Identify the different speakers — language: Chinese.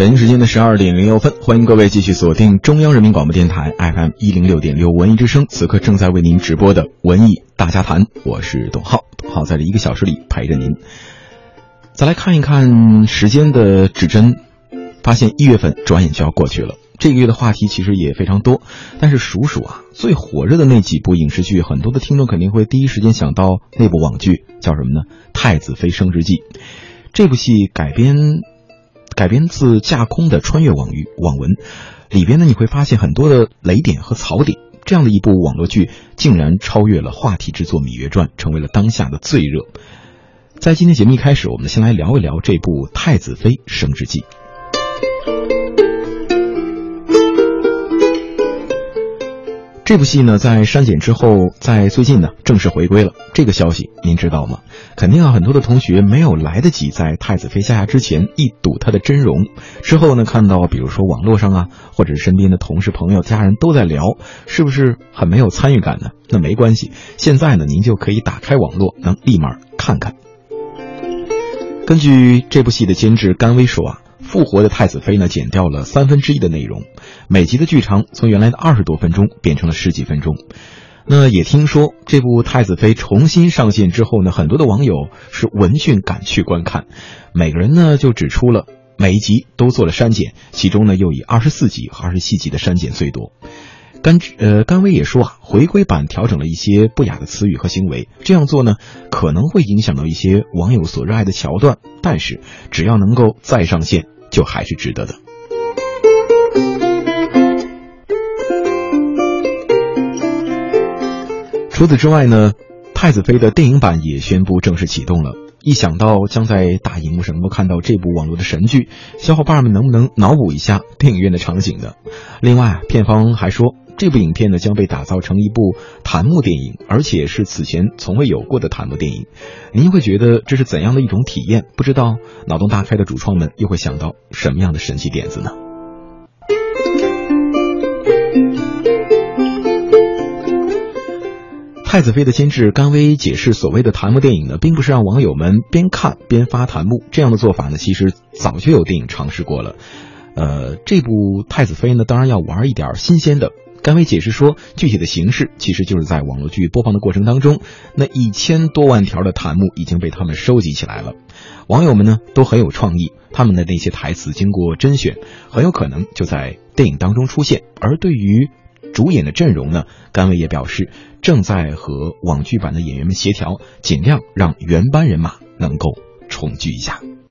Speaker 1: 北京时间的十二点零六分，欢迎各位继续锁定中央人民广播电台 FM 一零六点六文艺之声，此刻正在为您直播的文艺大家谈，我是董浩，董浩在这一个小时里陪着您。再来看一看时间的指针，发现一月份转眼就要过去了。这个月的话题其实也非常多，但是数数啊，最火热的那几部影视剧，很多的听众肯定会第一时间想到那部网剧，叫什么呢？《太子妃升职记》。这部戏改编。改编自架空的穿越网域网文，里边呢你会发现很多的雷点和槽点。这样的一部网络剧，竟然超越了话题之作《芈月传》，成为了当下的最热。在今天节目一开始，我们先来聊一聊这部《太子妃升职记》。这部戏呢，在删减之后，在最近呢正式回归了。这个消息您知道吗？肯定啊，很多的同学没有来得及在太子妃下嫁之前一睹她的真容，之后呢看到，比如说网络上啊，或者身边的同事、朋友、家人都在聊，是不是很没有参与感呢？那没关系，现在呢您就可以打开网络，能立马看看。根据这部戏的监制甘薇说啊。复活的太子妃呢，减掉了三分之一的内容，每集的剧长从原来的二十多分钟变成了十几分钟。那也听说这部太子妃重新上线之后呢，很多的网友是闻讯赶去观看，每个人呢就指出了每一集都做了删减，其中呢又以二十四集和二十七集的删减最多。甘呃甘薇也说啊，回归版调整了一些不雅的词语和行为，这样做呢可能会影响到一些网友所热爱的桥段，但是只要能够再上线，就还是值得的。除此之外呢，太子妃的电影版也宣布正式启动了。一想到将在大荧幕上能够看到这部网络的神剧，小伙伴们能不能脑补一下电影院的场景呢？另外，片方还说。这部影片呢将被打造成一部弹幕电影，而且是此前从未有过的弹幕电影。您会觉得这是怎样的一种体验？不知道脑洞大开的主创们又会想到什么样的神奇点子呢？太子妃的监制甘薇解释，所谓的弹幕电影呢，并不是让网友们边看边发弹幕，这样的做法呢，其实早就有电影尝试过了。呃，这部太子妃呢，当然要玩一点新鲜的。甘薇解释说，具体的形式其实就是在网络剧播放的过程当中，那一千多万条的弹幕已经被他们收集起来了。网友们呢都很有创意，他们的那些台词经过甄选，很有可能就在电影当中出现。而对于主演的阵容呢，甘薇也表示正在和网剧版的演员们协调，尽量让原班人马能够重聚一下。